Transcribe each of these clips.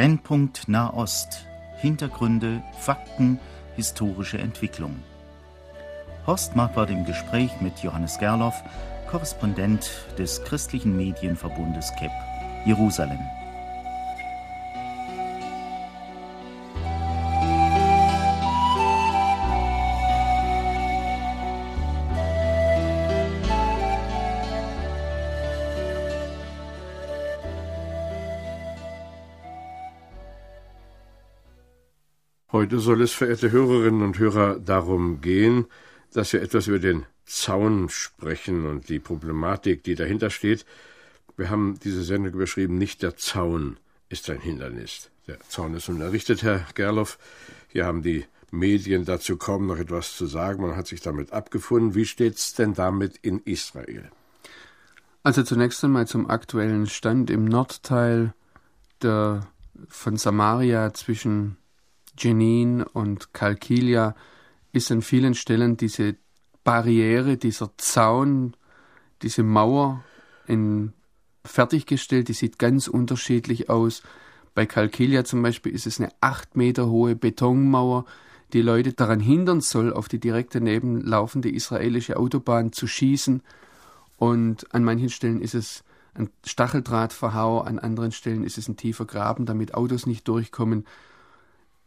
Brennpunkt Nahost. Hintergründe, Fakten, historische Entwicklung. Horst Marquardt im Gespräch mit Johannes Gerloff, Korrespondent des christlichen Medienverbundes KEP, Jerusalem. Heute soll es, verehrte Hörerinnen und Hörer, darum gehen, dass wir etwas über den Zaun sprechen und die Problematik, die dahinter steht. Wir haben diese Sendung überschrieben, nicht der Zaun ist ein Hindernis. Der Zaun ist nun errichtet, Herr Gerloff. Hier haben die Medien dazu kaum noch etwas zu sagen. Man hat sich damit abgefunden. Wie steht es denn damit in Israel? Also zunächst einmal zum aktuellen Stand im Nordteil der, von Samaria zwischen Jenin und Kalkilia ist an vielen Stellen diese Barriere, dieser Zaun, diese Mauer in, fertiggestellt. Die sieht ganz unterschiedlich aus. Bei Kalkilia zum Beispiel ist es eine acht Meter hohe Betonmauer, die Leute daran hindern soll, auf die direkte nebenlaufende israelische Autobahn zu schießen. Und an manchen Stellen ist es ein Stacheldrahtverhau, an anderen Stellen ist es ein tiefer Graben, damit Autos nicht durchkommen.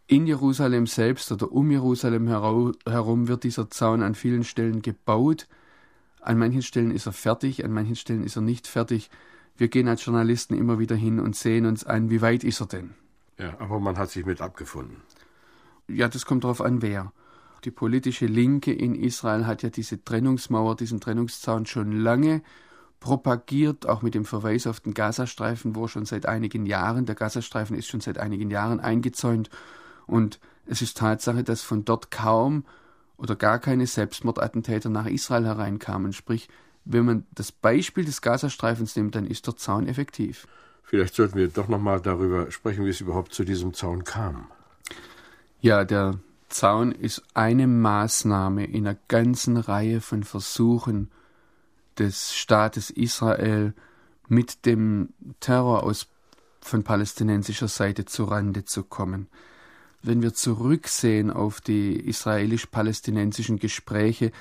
In Jerusalem selbst oder um Jerusalem herum wird dieser Zaun an vielen Stellen gebaut. An manchen Stellen ist er fertig, an manchen Stellen ist er nicht fertig. Wir gehen als Journalisten immer wieder hin und sehen uns an, wie weit ist er denn? Ja, aber man hat sich mit abgefunden. Ja, das kommt darauf an, wer. Die politische Linke in Israel hat ja diese Trennungsmauer, diesen Trennungszaun schon lange propagiert, auch mit dem Verweis auf den Gazastreifen, wo schon seit einigen Jahren, der Gazastreifen ist schon seit einigen Jahren eingezäunt und es ist Tatsache, dass von dort kaum oder gar keine Selbstmordattentäter nach Israel hereinkamen. Sprich, wenn man das Beispiel des Gazastreifens nimmt, dann ist der Zaun effektiv. Vielleicht sollten wir doch nochmal darüber sprechen, wie es überhaupt zu diesem Zaun kam. Ja, der Zaun ist eine Maßnahme in einer ganzen Reihe von Versuchen des Staates Israel mit dem Terror aus von palästinensischer Seite zu Rande zu kommen wenn wir zurücksehen auf die israelisch-palästinensischen Gespräche,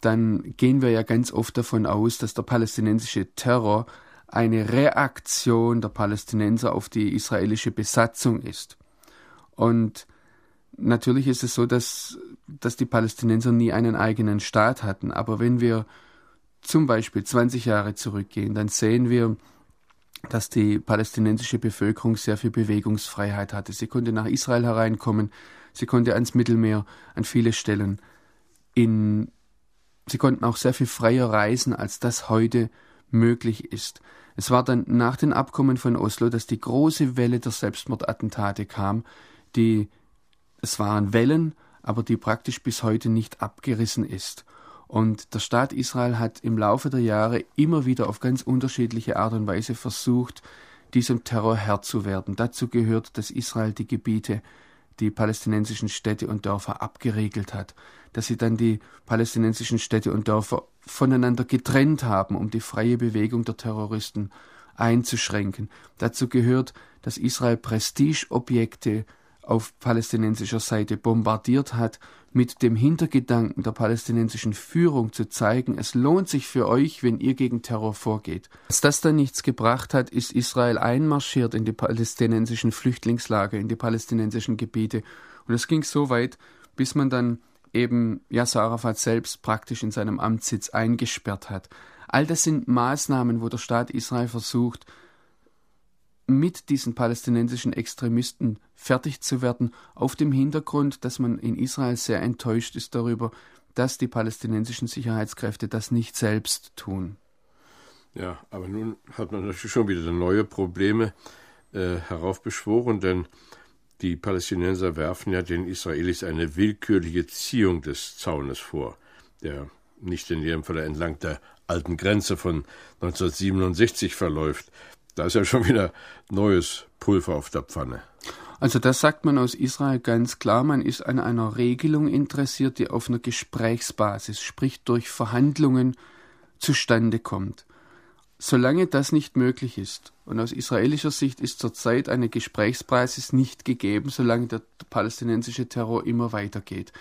dann gehen wir ja ganz oft davon aus, dass der palästinensische Terror eine Reaktion der Palästinenser auf die israelische Besatzung ist. Und natürlich ist es so, dass, dass die Palästinenser nie einen eigenen Staat hatten. Aber wenn wir zum Beispiel 20 Jahre zurückgehen, dann sehen wir, dass die palästinensische Bevölkerung sehr viel Bewegungsfreiheit hatte. Sie konnte nach Israel hereinkommen, sie konnte ans Mittelmeer, an viele Stellen. In, sie konnten auch sehr viel freier reisen, als das heute möglich ist. Es war dann nach den Abkommen von Oslo, dass die große Welle der Selbstmordattentate kam, die es waren Wellen, aber die praktisch bis heute nicht abgerissen ist. Und der Staat Israel hat im Laufe der Jahre immer wieder auf ganz unterschiedliche Art und Weise versucht, diesem Terror Herr zu werden. Dazu gehört, dass Israel die Gebiete, die palästinensischen Städte und Dörfer abgeregelt hat, dass sie dann die palästinensischen Städte und Dörfer voneinander getrennt haben, um die freie Bewegung der Terroristen einzuschränken. Dazu gehört, dass Israel Prestigeobjekte auf palästinensischer Seite bombardiert hat, mit dem Hintergedanken der palästinensischen Führung zu zeigen, es lohnt sich für euch, wenn ihr gegen Terror vorgeht. Als das dann nichts gebracht hat, ist Israel einmarschiert in die palästinensischen Flüchtlingslager, in die palästinensischen Gebiete. Und es ging so weit, bis man dann eben Yasser Arafat selbst praktisch in seinem Amtssitz eingesperrt hat. All das sind Maßnahmen, wo der Staat Israel versucht, mit diesen palästinensischen Extremisten fertig zu werden, auf dem Hintergrund, dass man in Israel sehr enttäuscht ist darüber, dass die palästinensischen Sicherheitskräfte das nicht selbst tun. Ja, aber nun hat man natürlich schon wieder neue Probleme äh, heraufbeschworen, denn die Palästinenser werfen ja den Israelis eine willkürliche Ziehung des Zaunes vor, der nicht in jedem Fall entlang der alten Grenze von 1967 verläuft. Da ist ja schon wieder neues Pulver auf der Pfanne. Also das sagt man aus Israel ganz klar, man ist an einer Regelung interessiert, die auf einer Gesprächsbasis, sprich durch Verhandlungen zustande kommt. Solange das nicht möglich ist, und aus israelischer Sicht ist zurzeit eine Gesprächspraxis nicht gegeben, solange der palästinensische Terror immer weitergeht,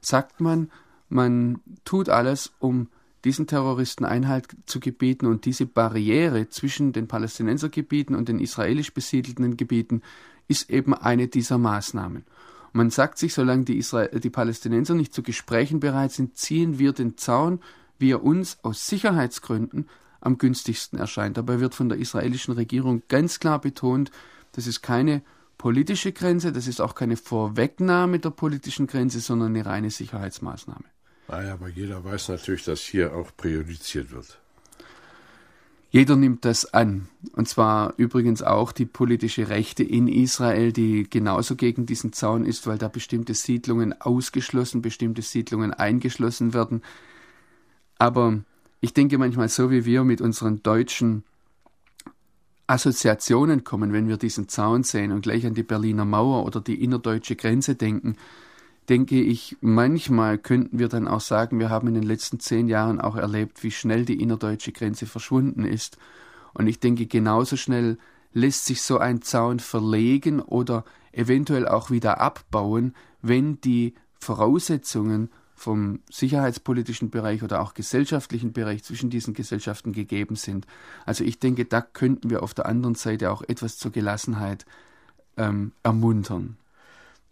sagt man, man tut alles, um diesen Terroristen Einhalt zu gebieten und diese Barriere zwischen den Palästinensergebieten und den israelisch besiedelten Gebieten ist eben eine dieser Maßnahmen. Man sagt sich, solange die, Israel die Palästinenser nicht zu Gesprächen bereit sind, ziehen wir den Zaun, wie er uns aus Sicherheitsgründen am günstigsten erscheint. Dabei wird von der israelischen Regierung ganz klar betont, das ist keine politische Grenze, das ist auch keine Vorwegnahme der politischen Grenze, sondern eine reine Sicherheitsmaßnahme. Naja, aber jeder weiß natürlich, dass hier auch priorisiert wird. Jeder nimmt das an. Und zwar übrigens auch die politische Rechte in Israel, die genauso gegen diesen Zaun ist, weil da bestimmte Siedlungen ausgeschlossen, bestimmte Siedlungen eingeschlossen werden. Aber ich denke manchmal so, wie wir mit unseren deutschen Assoziationen kommen, wenn wir diesen Zaun sehen und gleich an die Berliner Mauer oder die innerdeutsche Grenze denken, denke ich, manchmal könnten wir dann auch sagen, wir haben in den letzten zehn Jahren auch erlebt, wie schnell die innerdeutsche Grenze verschwunden ist. Und ich denke, genauso schnell lässt sich so ein Zaun verlegen oder eventuell auch wieder abbauen, wenn die Voraussetzungen vom sicherheitspolitischen Bereich oder auch gesellschaftlichen Bereich zwischen diesen Gesellschaften gegeben sind. Also ich denke, da könnten wir auf der anderen Seite auch etwas zur Gelassenheit ähm, ermuntern.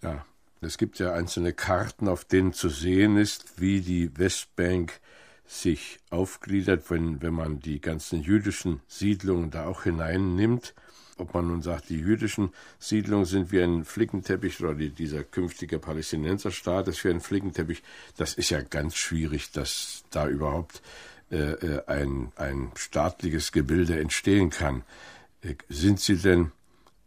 Ja, es gibt ja einzelne Karten, auf denen zu sehen ist, wie die Westbank sich aufgliedert, wenn, wenn man die ganzen jüdischen Siedlungen da auch hineinnimmt. Ob man nun sagt, die jüdischen Siedlungen sind wie ein Flickenteppich oder die, dieser künftige Palästinenserstaat ist wie ein Flickenteppich, das ist ja ganz schwierig, dass da überhaupt äh, äh ein, ein staatliches Gebilde entstehen kann. Äh, sind Sie denn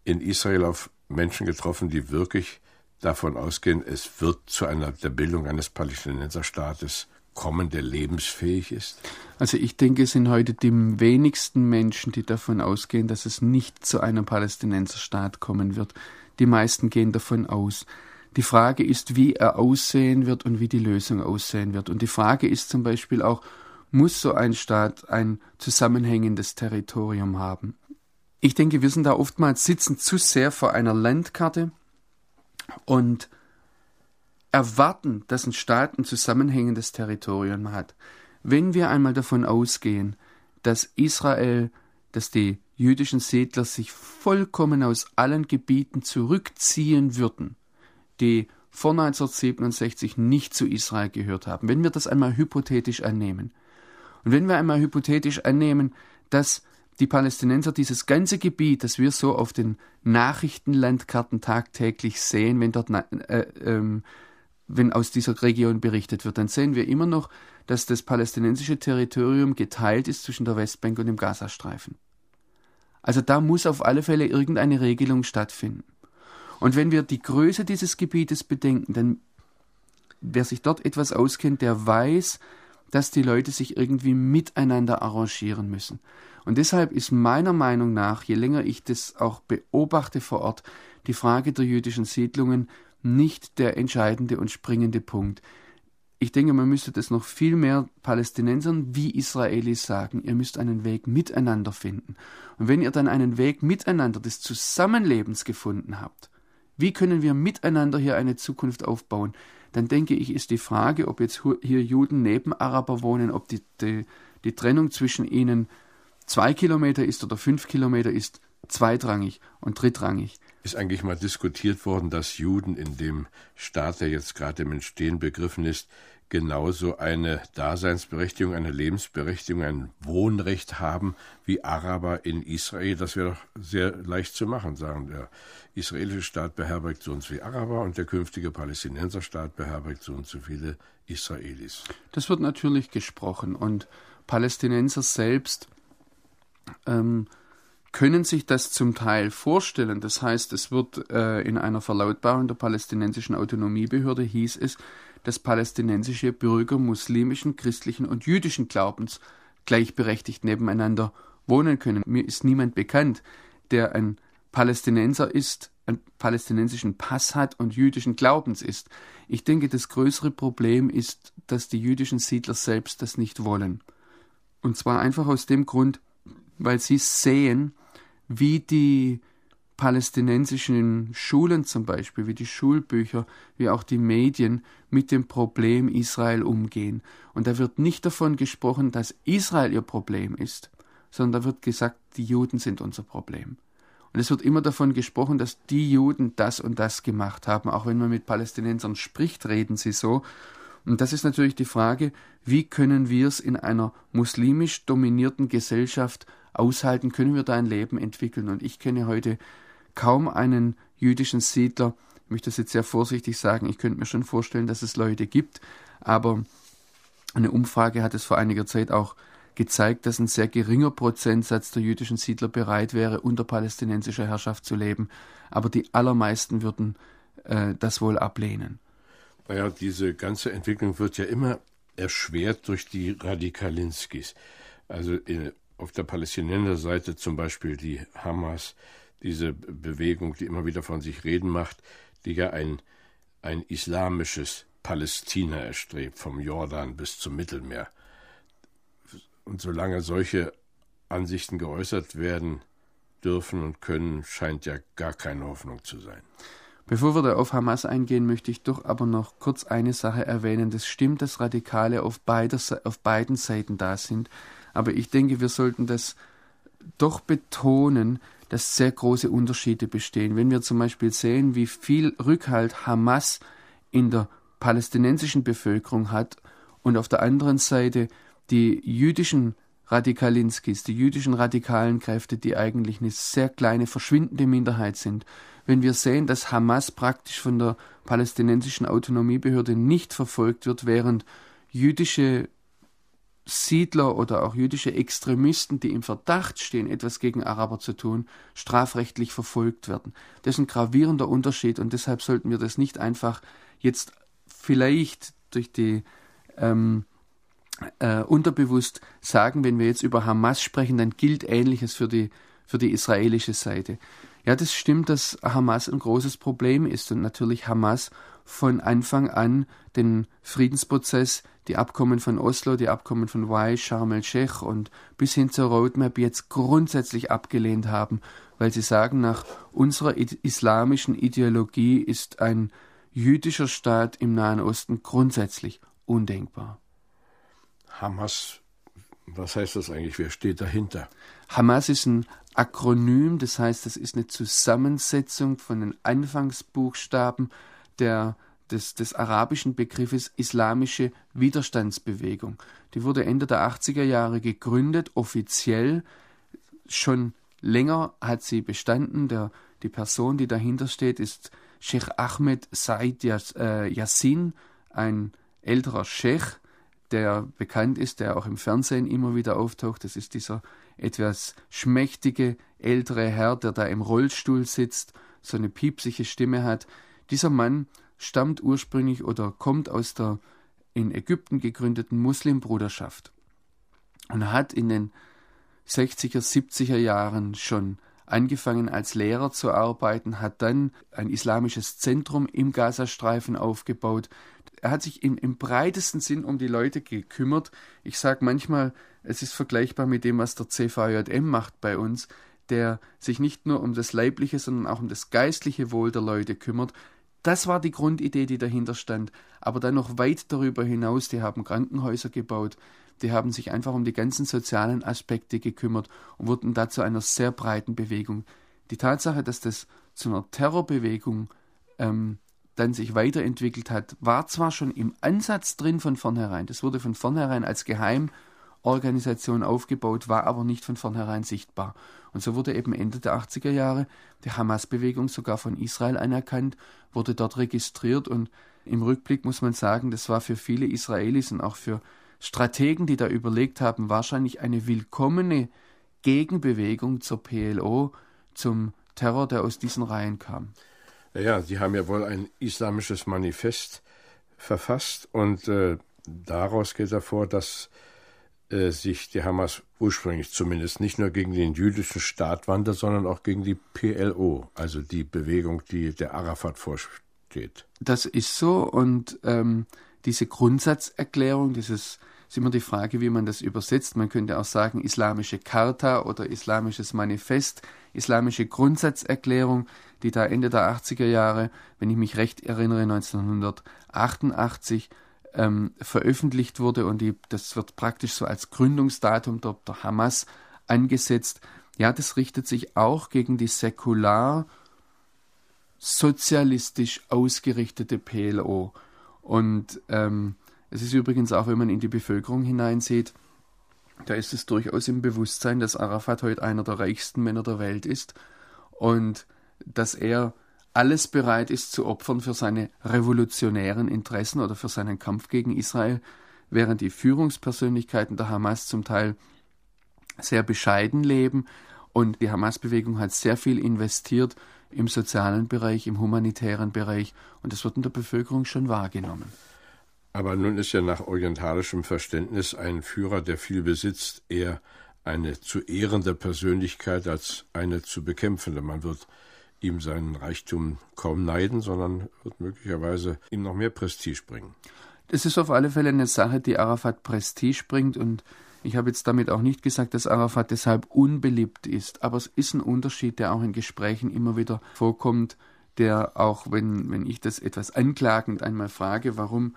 in Israel auf Menschen getroffen, die wirklich davon ausgehen, es wird zu einer der Bildung eines Palästinenserstaates kommen, der lebensfähig ist? Also ich denke, es sind heute die wenigsten Menschen, die davon ausgehen, dass es nicht zu einem Palästinenserstaat kommen wird. Die meisten gehen davon aus. Die Frage ist, wie er aussehen wird und wie die Lösung aussehen wird. Und die Frage ist zum Beispiel auch, muss so ein Staat ein zusammenhängendes Territorium haben? Ich denke, wir sind da oftmals sitzen zu sehr vor einer Landkarte, und erwarten, dass ein Staat ein zusammenhängendes Territorium hat. Wenn wir einmal davon ausgehen, dass Israel, dass die jüdischen Siedler sich vollkommen aus allen Gebieten zurückziehen würden, die vor 1967 nicht zu Israel gehört haben, wenn wir das einmal hypothetisch annehmen, und wenn wir einmal hypothetisch annehmen, dass die Palästinenser dieses ganze Gebiet, das wir so auf den Nachrichtenlandkarten tagtäglich sehen, wenn dort äh, äh, wenn aus dieser Region berichtet wird, dann sehen wir immer noch, dass das palästinensische Territorium geteilt ist zwischen der Westbank und dem Gazastreifen. Also da muss auf alle Fälle irgendeine Regelung stattfinden. Und wenn wir die Größe dieses Gebietes bedenken, dann wer sich dort etwas auskennt, der weiß, dass die Leute sich irgendwie miteinander arrangieren müssen. Und deshalb ist meiner Meinung nach, je länger ich das auch beobachte vor Ort, die Frage der jüdischen Siedlungen nicht der entscheidende und springende Punkt. Ich denke, man müsste das noch viel mehr Palästinensern wie Israelis sagen. Ihr müsst einen Weg miteinander finden. Und wenn ihr dann einen Weg miteinander des Zusammenlebens gefunden habt, wie können wir miteinander hier eine Zukunft aufbauen? Dann denke ich, ist die Frage, ob jetzt hier Juden neben Araber wohnen, ob die, die, die Trennung zwischen ihnen zwei Kilometer ist oder fünf Kilometer ist zweitrangig und drittrangig. Ist eigentlich mal diskutiert worden, dass Juden in dem Staat, der jetzt gerade im Entstehen begriffen ist, genauso eine Daseinsberechtigung, eine Lebensberechtigung, ein Wohnrecht haben wie Araber in Israel. Das wäre doch sehr leicht zu machen, sagen. Der israelische Staat beherbergt so und so viele Araber und der künftige Palästinenserstaat beherbergt so und so viele Israelis. Das wird natürlich gesprochen und Palästinenser selbst ähm, können sich das zum Teil vorstellen. Das heißt, es wird äh, in einer Verlautbarung der palästinensischen Autonomiebehörde hieß es, dass palästinensische Bürger muslimischen, christlichen und jüdischen Glaubens gleichberechtigt nebeneinander wohnen können. Mir ist niemand bekannt, der ein Palästinenser ist, einen palästinensischen Pass hat und jüdischen Glaubens ist. Ich denke, das größere Problem ist, dass die jüdischen Siedler selbst das nicht wollen. Und zwar einfach aus dem Grund, weil sie sehen, wie die palästinensischen Schulen zum Beispiel, wie die Schulbücher, wie auch die Medien mit dem Problem Israel umgehen. Und da wird nicht davon gesprochen, dass Israel ihr Problem ist, sondern da wird gesagt, die Juden sind unser Problem. Und es wird immer davon gesprochen, dass die Juden das und das gemacht haben. Auch wenn man mit Palästinensern spricht, reden sie so. Und das ist natürlich die Frage, wie können wir es in einer muslimisch dominierten Gesellschaft aushalten? Können wir da ein Leben entwickeln? Und ich kenne heute kaum einen jüdischen Siedler. Ich möchte das jetzt sehr vorsichtig sagen. Ich könnte mir schon vorstellen, dass es Leute gibt. Aber eine Umfrage hat es vor einiger Zeit auch gezeigt, dass ein sehr geringer Prozentsatz der jüdischen Siedler bereit wäre, unter palästinensischer Herrschaft zu leben. Aber die allermeisten würden äh, das wohl ablehnen. Naja, diese ganze Entwicklung wird ja immer erschwert durch die Radikalinskis. Also in, auf der Palästinenserseite zum Beispiel die Hamas, diese Bewegung, die immer wieder von sich reden macht, die ja ein, ein islamisches Palästina erstrebt, vom Jordan bis zum Mittelmeer. Und solange solche Ansichten geäußert werden dürfen und können, scheint ja gar keine Hoffnung zu sein. Bevor wir da auf Hamas eingehen, möchte ich doch aber noch kurz eine Sache erwähnen. Das stimmt, dass Radikale auf, beider, auf beiden Seiten da sind. Aber ich denke, wir sollten das doch betonen, dass sehr große Unterschiede bestehen. Wenn wir zum Beispiel sehen, wie viel Rückhalt Hamas in der palästinensischen Bevölkerung hat und auf der anderen Seite die jüdischen Radikalinskis, die jüdischen radikalen Kräfte, die eigentlich eine sehr kleine, verschwindende Minderheit sind, wenn wir sehen, dass Hamas praktisch von der palästinensischen Autonomiebehörde nicht verfolgt wird, während jüdische Siedler oder auch jüdische Extremisten, die im Verdacht stehen, etwas gegen Araber zu tun, strafrechtlich verfolgt werden. Das ist ein gravierender Unterschied und deshalb sollten wir das nicht einfach jetzt vielleicht durch die ähm, äh, unterbewusst sagen, wenn wir jetzt über Hamas sprechen, dann gilt Ähnliches für die, für die israelische Seite. Ja, das stimmt, dass Hamas ein großes Problem ist und natürlich Hamas von Anfang an den Friedensprozess, die Abkommen von Oslo, die Abkommen von Wai, Sharm el-Sheikh und bis hin zur Roadmap jetzt grundsätzlich abgelehnt haben, weil sie sagen, nach unserer islamischen Ideologie ist ein jüdischer Staat im Nahen Osten grundsätzlich undenkbar. Hamas, was heißt das eigentlich? Wer steht dahinter? Hamas ist ein Akronym, das heißt, das ist eine Zusammensetzung von den Anfangsbuchstaben der, des, des arabischen Begriffes Islamische Widerstandsbewegung. Die wurde Ende der 80er Jahre gegründet, offiziell. Schon länger hat sie bestanden. Der, die Person, die dahinter steht, ist Sheikh Ahmed Said äh, Yassin, ein älterer Sheikh, der bekannt ist, der auch im Fernsehen immer wieder auftaucht. Das ist dieser etwas schmächtige ältere Herr, der da im Rollstuhl sitzt, so eine piepsige Stimme hat. Dieser Mann stammt ursprünglich oder kommt aus der in Ägypten gegründeten Muslimbruderschaft und hat in den 60er, 70er Jahren schon angefangen als Lehrer zu arbeiten, hat dann ein islamisches Zentrum im Gazastreifen aufgebaut. Er hat sich im, im breitesten Sinn um die Leute gekümmert. Ich sage manchmal, es ist vergleichbar mit dem, was der CVJM macht bei uns, der sich nicht nur um das leibliche, sondern auch um das geistliche Wohl der Leute kümmert. Das war die Grundidee, die dahinter stand. Aber dann noch weit darüber hinaus, die haben Krankenhäuser gebaut, die haben sich einfach um die ganzen sozialen Aspekte gekümmert und wurden da zu einer sehr breiten Bewegung. Die Tatsache, dass das zu einer Terrorbewegung ähm, dann sich weiterentwickelt hat, war zwar schon im Ansatz drin von vornherein. Das wurde von vornherein als Geheimorganisation aufgebaut, war aber nicht von vornherein sichtbar. Und so wurde eben Ende der 80er Jahre die Hamas-Bewegung sogar von Israel anerkannt, wurde dort registriert und im Rückblick muss man sagen, das war für viele Israelis und auch für Strategen, die da überlegt haben, wahrscheinlich eine willkommene Gegenbewegung zur PLO, zum Terror, der aus diesen Reihen kam. Ja, Sie haben ja wohl ein islamisches Manifest verfasst und äh, daraus geht hervor, dass äh, sich die Hamas ursprünglich zumindest nicht nur gegen den jüdischen Staat wandte, sondern auch gegen die PLO, also die Bewegung, die der Arafat vorsteht. Das ist so und ähm, diese Grundsatzerklärung, dieses ist immer die Frage, wie man das übersetzt. Man könnte auch sagen islamische Charta oder islamisches Manifest, islamische Grundsatzerklärung, die da Ende der 80er Jahre, wenn ich mich recht erinnere, 1988 ähm, veröffentlicht wurde und die, das wird praktisch so als Gründungsdatum der, der Hamas angesetzt. Ja, das richtet sich auch gegen die säkular sozialistisch ausgerichtete PLO. Und ähm, es ist übrigens auch, wenn man in die Bevölkerung hineinsieht, da ist es durchaus im Bewusstsein, dass Arafat heute einer der reichsten Männer der Welt ist und dass er alles bereit ist zu opfern für seine revolutionären Interessen oder für seinen Kampf gegen Israel, während die Führungspersönlichkeiten der Hamas zum Teil sehr bescheiden leben und die Hamas-Bewegung hat sehr viel investiert im sozialen Bereich, im humanitären Bereich und das wird in der Bevölkerung schon wahrgenommen. Aber nun ist ja nach orientalischem Verständnis ein Führer, der viel besitzt, eher eine zu ehrende Persönlichkeit als eine zu bekämpfende. Man wird ihm seinen Reichtum kaum neiden, sondern wird möglicherweise ihm noch mehr Prestige bringen. Das ist auf alle Fälle eine Sache, die Arafat Prestige bringt und ich habe jetzt damit auch nicht gesagt, dass Arafat deshalb unbeliebt ist, aber es ist ein Unterschied, der auch in Gesprächen immer wieder vorkommt, der auch, wenn, wenn ich das etwas anklagend einmal frage, warum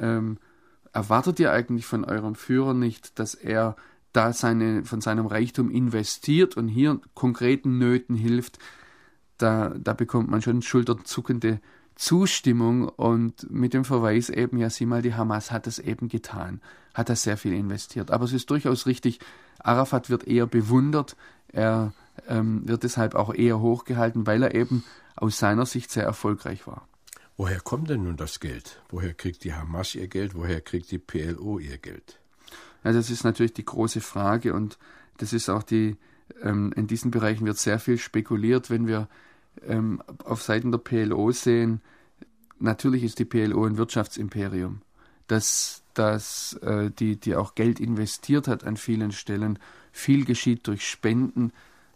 ähm, erwartet ihr eigentlich von eurem Führer nicht, dass er da seine, von seinem Reichtum investiert und hier konkreten Nöten hilft, da, da bekommt man schon schulterzuckende Zustimmung und mit dem Verweis eben, ja, sieh mal, die Hamas hat es eben getan, hat das sehr viel investiert. Aber es ist durchaus richtig, Arafat wird eher bewundert, er ähm, wird deshalb auch eher hochgehalten, weil er eben aus seiner Sicht sehr erfolgreich war. Woher kommt denn nun das Geld? Woher kriegt die Hamas ihr Geld? Woher kriegt die PLO ihr Geld? Ja, das ist natürlich die große Frage und das ist auch die, ähm, in diesen Bereichen wird sehr viel spekuliert, wenn wir ähm, auf Seiten der PLO sehen, natürlich ist die PLO ein Wirtschaftsimperium, das, das äh, die, die auch Geld investiert hat an vielen Stellen. Viel geschieht durch Spenden.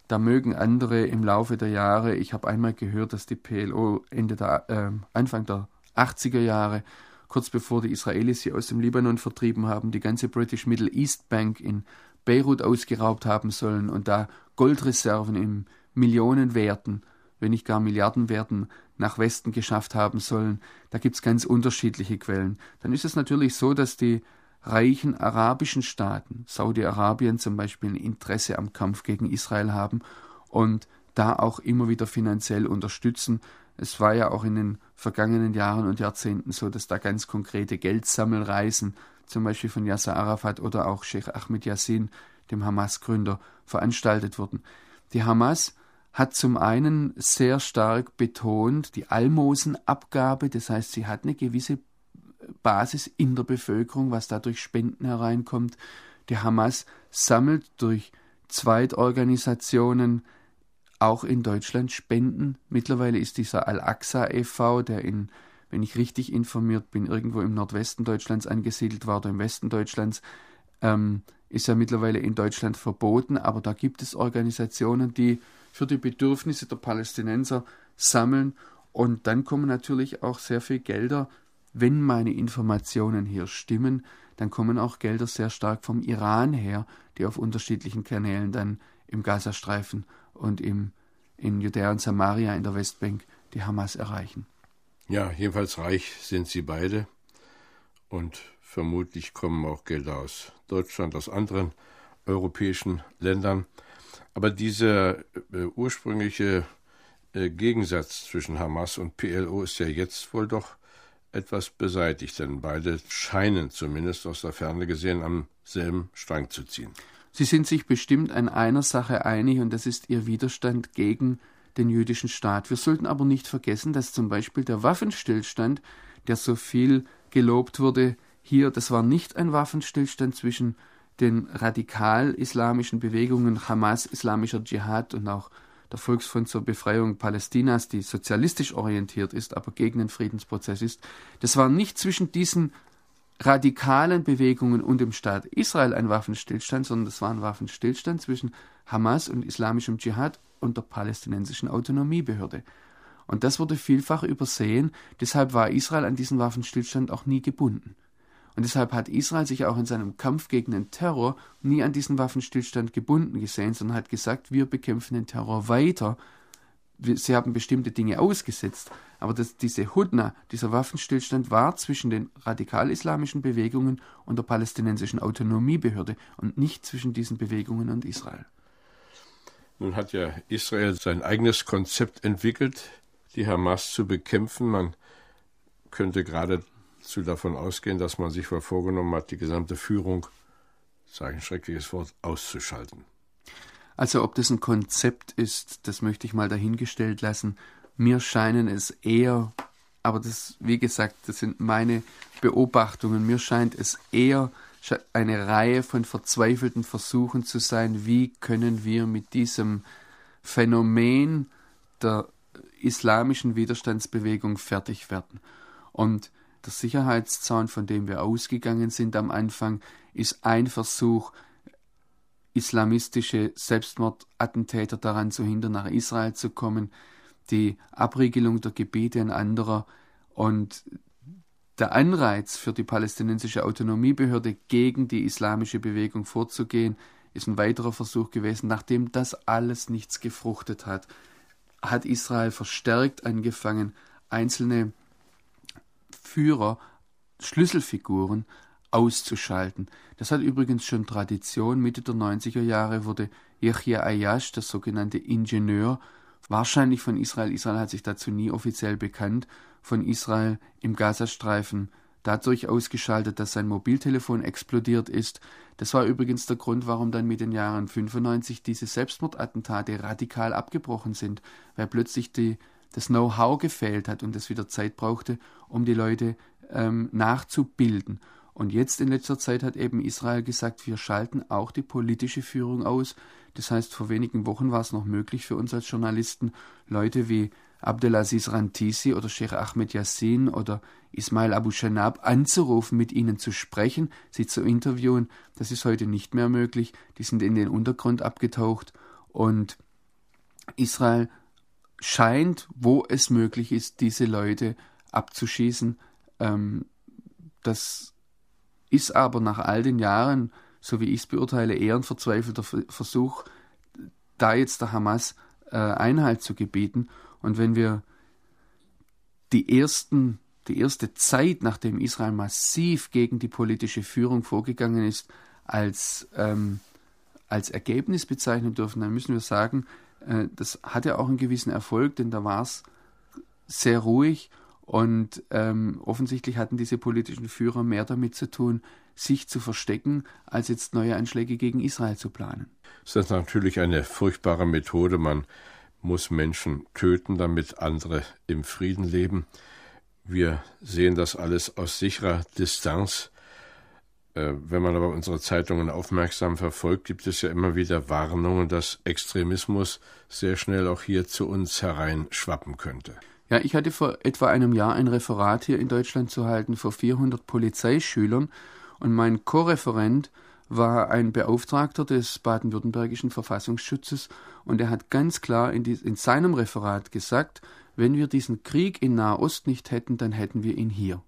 Da mögen andere im Laufe der Jahre, ich habe einmal gehört, dass die PLO Ende der, äh, Anfang der 80er Jahre, kurz bevor die Israelis sie aus dem Libanon vertrieben haben, die ganze British Middle East Bank in Beirut ausgeraubt haben sollen und da Goldreserven im Millionenwerten wenn nicht gar Milliardenwerten nach Westen geschafft haben sollen. Da gibt es ganz unterschiedliche Quellen. Dann ist es natürlich so, dass die reichen arabischen Staaten, Saudi-Arabien zum Beispiel, ein Interesse am Kampf gegen Israel haben und da auch immer wieder finanziell unterstützen. Es war ja auch in den vergangenen Jahren und Jahrzehnten so, dass da ganz konkrete Geldsammelreisen, zum Beispiel von Yasser Arafat oder auch Sheikh Ahmed Yassin, dem Hamas-Gründer, veranstaltet wurden. Die Hamas hat zum einen sehr stark betont die Almosenabgabe, das heißt, sie hat eine gewisse Basis in der Bevölkerung, was da durch Spenden hereinkommt. Die Hamas sammelt durch Zweitorganisationen auch in Deutschland Spenden. Mittlerweile ist dieser Al-Aqsa e.V., der in, wenn ich richtig informiert bin, irgendwo im Nordwesten Deutschlands angesiedelt war oder im Westen Deutschlands, ähm, ist ja mittlerweile in Deutschland verboten, aber da gibt es Organisationen, die für die Bedürfnisse der Palästinenser sammeln. Und dann kommen natürlich auch sehr viel Gelder, wenn meine Informationen hier stimmen, dann kommen auch Gelder sehr stark vom Iran her, die auf unterschiedlichen Kanälen dann im Gazastreifen und im, in Judäa und Samaria in der Westbank die Hamas erreichen. Ja, jedenfalls reich sind sie beide und vermutlich kommen auch Gelder aus Deutschland, aus anderen europäischen Ländern. Aber dieser äh, ursprüngliche äh, Gegensatz zwischen Hamas und PLO ist ja jetzt wohl doch etwas beseitigt, denn beide scheinen zumindest aus der Ferne gesehen am selben Strang zu ziehen. Sie sind sich bestimmt an einer Sache einig, und das ist ihr Widerstand gegen den jüdischen Staat. Wir sollten aber nicht vergessen, dass zum Beispiel der Waffenstillstand, der so viel gelobt wurde, hier, das war nicht ein Waffenstillstand zwischen den radikal-islamischen Bewegungen Hamas, islamischer Dschihad und auch der Volksfront zur Befreiung Palästinas, die sozialistisch orientiert ist, aber gegen den Friedensprozess ist, das war nicht zwischen diesen radikalen Bewegungen und dem Staat Israel ein Waffenstillstand, sondern das war ein Waffenstillstand zwischen Hamas und islamischem Dschihad und der palästinensischen Autonomiebehörde. Und das wurde vielfach übersehen, deshalb war Israel an diesen Waffenstillstand auch nie gebunden. Und deshalb hat Israel sich auch in seinem Kampf gegen den Terror nie an diesen Waffenstillstand gebunden gesehen, sondern hat gesagt, wir bekämpfen den Terror weiter. Sie haben bestimmte Dinge ausgesetzt, aber das, diese Hudna, dieser Waffenstillstand war zwischen den radikal-islamischen Bewegungen und der palästinensischen Autonomiebehörde und nicht zwischen diesen Bewegungen und Israel. Nun hat ja Israel sein eigenes Konzept entwickelt, die Hamas zu bekämpfen. Man könnte geradezu davon ausgehen, dass man sich vorgenommen hat, die gesamte Führung, sage ein schreckliches Wort, auszuschalten. Also ob das ein Konzept ist, das möchte ich mal dahingestellt lassen. Mir scheinen es eher, aber das, wie gesagt, das sind meine Beobachtungen, mir scheint es eher eine Reihe von verzweifelten Versuchen zu sein, wie können wir mit diesem Phänomen der islamischen Widerstandsbewegung fertig werden. Und der Sicherheitszaun, von dem wir ausgegangen sind am Anfang, ist ein Versuch, islamistische Selbstmordattentäter daran zu hindern, nach Israel zu kommen, die Abriegelung der Gebiete ein anderer und der Anreiz für die palästinensische Autonomiebehörde gegen die islamische Bewegung vorzugehen, ist ein weiterer Versuch gewesen. Nachdem das alles nichts gefruchtet hat, hat Israel verstärkt angefangen, einzelne Führer, Schlüsselfiguren auszuschalten. Das hat übrigens schon Tradition. Mitte der 90er Jahre wurde Yahya Ayash, der sogenannte Ingenieur, wahrscheinlich von Israel, Israel hat sich dazu nie offiziell bekannt, von Israel im Gazastreifen dadurch ausgeschaltet, dass sein Mobiltelefon explodiert ist. Das war übrigens der Grund, warum dann mit den Jahren 95 diese Selbstmordattentate radikal abgebrochen sind, weil plötzlich die, das Know-how gefehlt hat und es wieder Zeit brauchte, um die Leute ähm, nachzubilden. Und jetzt in letzter Zeit hat eben Israel gesagt, wir schalten auch die politische Führung aus. Das heißt, vor wenigen Wochen war es noch möglich für uns als Journalisten, Leute wie Abdelaziz Rantisi oder Sheikh Ahmed Yassin oder Ismail Abu Shanab anzurufen, mit ihnen zu sprechen, sie zu interviewen. Das ist heute nicht mehr möglich. Die sind in den Untergrund abgetaucht und Israel scheint, wo es möglich ist, diese Leute abzuschießen. Ähm, das ist aber nach all den Jahren, so wie ich es beurteile, eher ein verzweifelter Versuch, da jetzt der Hamas äh, Einhalt zu gebieten. Und wenn wir die ersten die erste Zeit, nachdem Israel massiv gegen die politische Führung vorgegangen ist, als, ähm, als Ergebnis bezeichnen dürfen, dann müssen wir sagen, äh, das hatte auch einen gewissen Erfolg, denn da war es sehr ruhig und ähm, offensichtlich hatten diese politischen Führer mehr damit zu tun, sich zu verstecken, als jetzt neue Anschläge gegen Israel zu planen. Das ist natürlich eine furchtbare Methode. Man muss Menschen töten, damit andere im Frieden leben. Wir sehen das alles aus sicherer Distanz. Äh, wenn man aber unsere Zeitungen aufmerksam verfolgt, gibt es ja immer wieder Warnungen, dass Extremismus sehr schnell auch hier zu uns hereinschwappen könnte. Ja, ich hatte vor etwa einem Jahr ein Referat hier in Deutschland zu halten vor 400 Polizeischülern und mein Co-Referent war ein Beauftragter des baden-württembergischen Verfassungsschutzes und er hat ganz klar in, die, in seinem Referat gesagt, wenn wir diesen Krieg in Nahost nicht hätten, dann hätten wir ihn hier.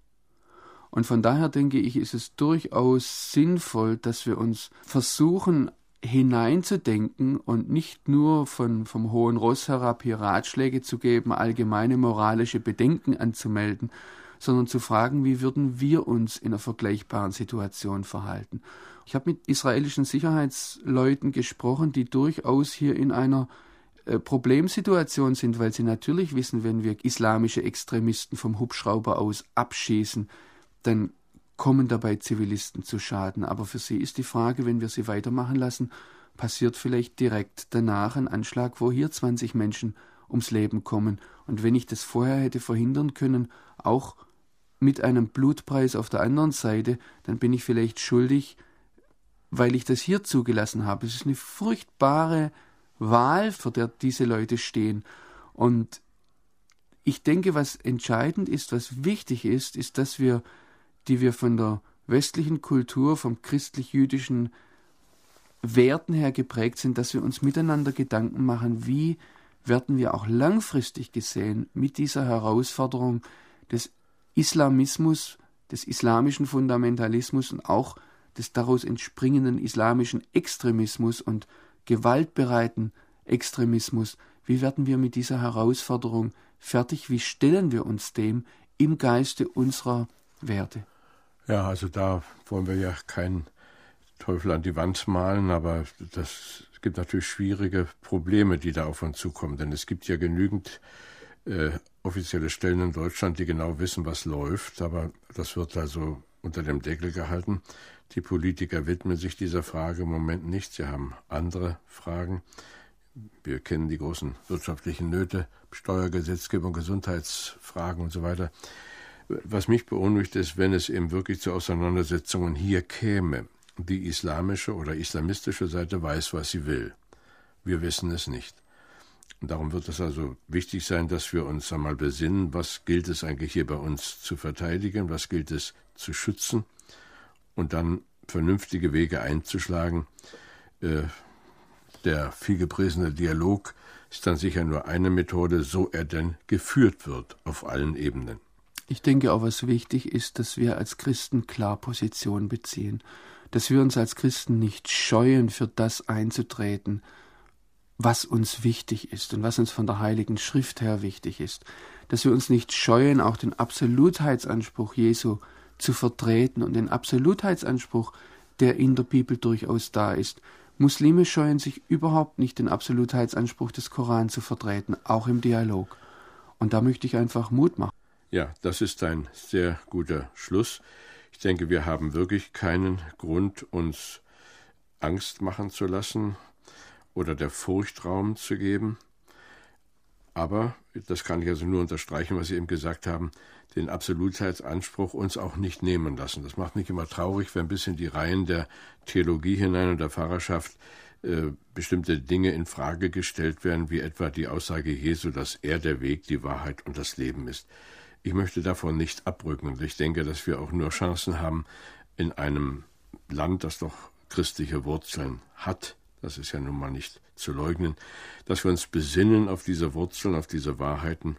Und von daher denke ich, ist es durchaus sinnvoll, dass wir uns versuchen hineinzudenken und nicht nur von, vom hohen Ross herab hier Ratschläge zu geben, allgemeine moralische Bedenken anzumelden, sondern zu fragen, wie würden wir uns in einer vergleichbaren Situation verhalten. Ich habe mit israelischen Sicherheitsleuten gesprochen, die durchaus hier in einer äh, Problemsituation sind, weil sie natürlich wissen, wenn wir islamische Extremisten vom Hubschrauber aus abschießen, dann kommen dabei Zivilisten zu Schaden. Aber für sie ist die Frage, wenn wir sie weitermachen lassen, passiert vielleicht direkt danach ein Anschlag, wo hier 20 Menschen ums Leben kommen. Und wenn ich das vorher hätte verhindern können, auch mit einem Blutpreis auf der anderen Seite, dann bin ich vielleicht schuldig, weil ich das hier zugelassen habe. Es ist eine furchtbare Wahl, vor der diese Leute stehen. Und ich denke, was entscheidend ist, was wichtig ist, ist, dass wir, die wir von der westlichen Kultur, vom christlich-jüdischen Werten her geprägt sind, dass wir uns miteinander Gedanken machen, wie werden wir auch langfristig gesehen mit dieser Herausforderung des Islamismus des islamischen Fundamentalismus und auch des daraus entspringenden islamischen Extremismus und gewaltbereiten Extremismus, wie werden wir mit dieser Herausforderung fertig? Wie stellen wir uns dem im Geiste unserer Werte? Ja, also da wollen wir ja keinen Teufel an die Wand malen, aber das gibt natürlich schwierige Probleme, die da auf uns zukommen, denn es gibt ja genügend äh, offizielle Stellen in Deutschland, die genau wissen, was läuft, aber das wird also unter dem Deckel gehalten. Die Politiker widmen sich dieser Frage im Moment nicht. Sie haben andere Fragen. Wir kennen die großen wirtschaftlichen Nöte, Steuergesetzgebung, Gesundheitsfragen und so weiter. Was mich beunruhigt ist, wenn es eben wirklich zu Auseinandersetzungen hier käme. Die islamische oder islamistische Seite weiß, was sie will. Wir wissen es nicht. Und darum wird es also wichtig sein, dass wir uns einmal besinnen, was gilt es eigentlich hier bei uns zu verteidigen, was gilt es zu schützen und dann vernünftige Wege einzuschlagen. Äh, der vielgepriesene Dialog ist dann sicher nur eine Methode, so er denn geführt wird auf allen Ebenen. Ich denke auch, was wichtig ist, dass wir als Christen klar Position beziehen, dass wir uns als Christen nicht scheuen, für das einzutreten, was uns wichtig ist und was uns von der Heiligen Schrift her wichtig ist, dass wir uns nicht scheuen, auch den Absolutheitsanspruch Jesu zu vertreten und den Absolutheitsanspruch, der in der Bibel durchaus da ist. Muslime scheuen sich überhaupt nicht, den Absolutheitsanspruch des Koran zu vertreten, auch im Dialog. Und da möchte ich einfach Mut machen. Ja, das ist ein sehr guter Schluss. Ich denke, wir haben wirklich keinen Grund, uns Angst machen zu lassen oder der Furcht Raum zu geben. Aber, das kann ich also nur unterstreichen, was Sie eben gesagt haben, den Absolutheitsanspruch uns auch nicht nehmen lassen. Das macht mich immer traurig, wenn bis in die Reihen der Theologie hinein und der Pfarrerschaft äh, bestimmte Dinge in Frage gestellt werden, wie etwa die Aussage Jesu, dass er der Weg, die Wahrheit und das Leben ist. Ich möchte davon nicht abrücken und ich denke, dass wir auch nur Chancen haben, in einem Land, das doch christliche Wurzeln hat, das ist ja nun mal nicht zu leugnen, dass wir uns besinnen auf diese Wurzeln, auf diese Wahrheiten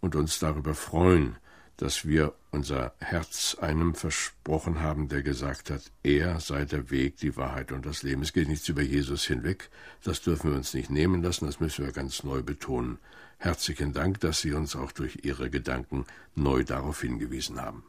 und uns darüber freuen, dass wir unser Herz einem versprochen haben, der gesagt hat, er sei der Weg, die Wahrheit und das Leben. Es geht nichts über Jesus hinweg. Das dürfen wir uns nicht nehmen lassen, das müssen wir ganz neu betonen. Herzlichen Dank, dass Sie uns auch durch Ihre Gedanken neu darauf hingewiesen haben.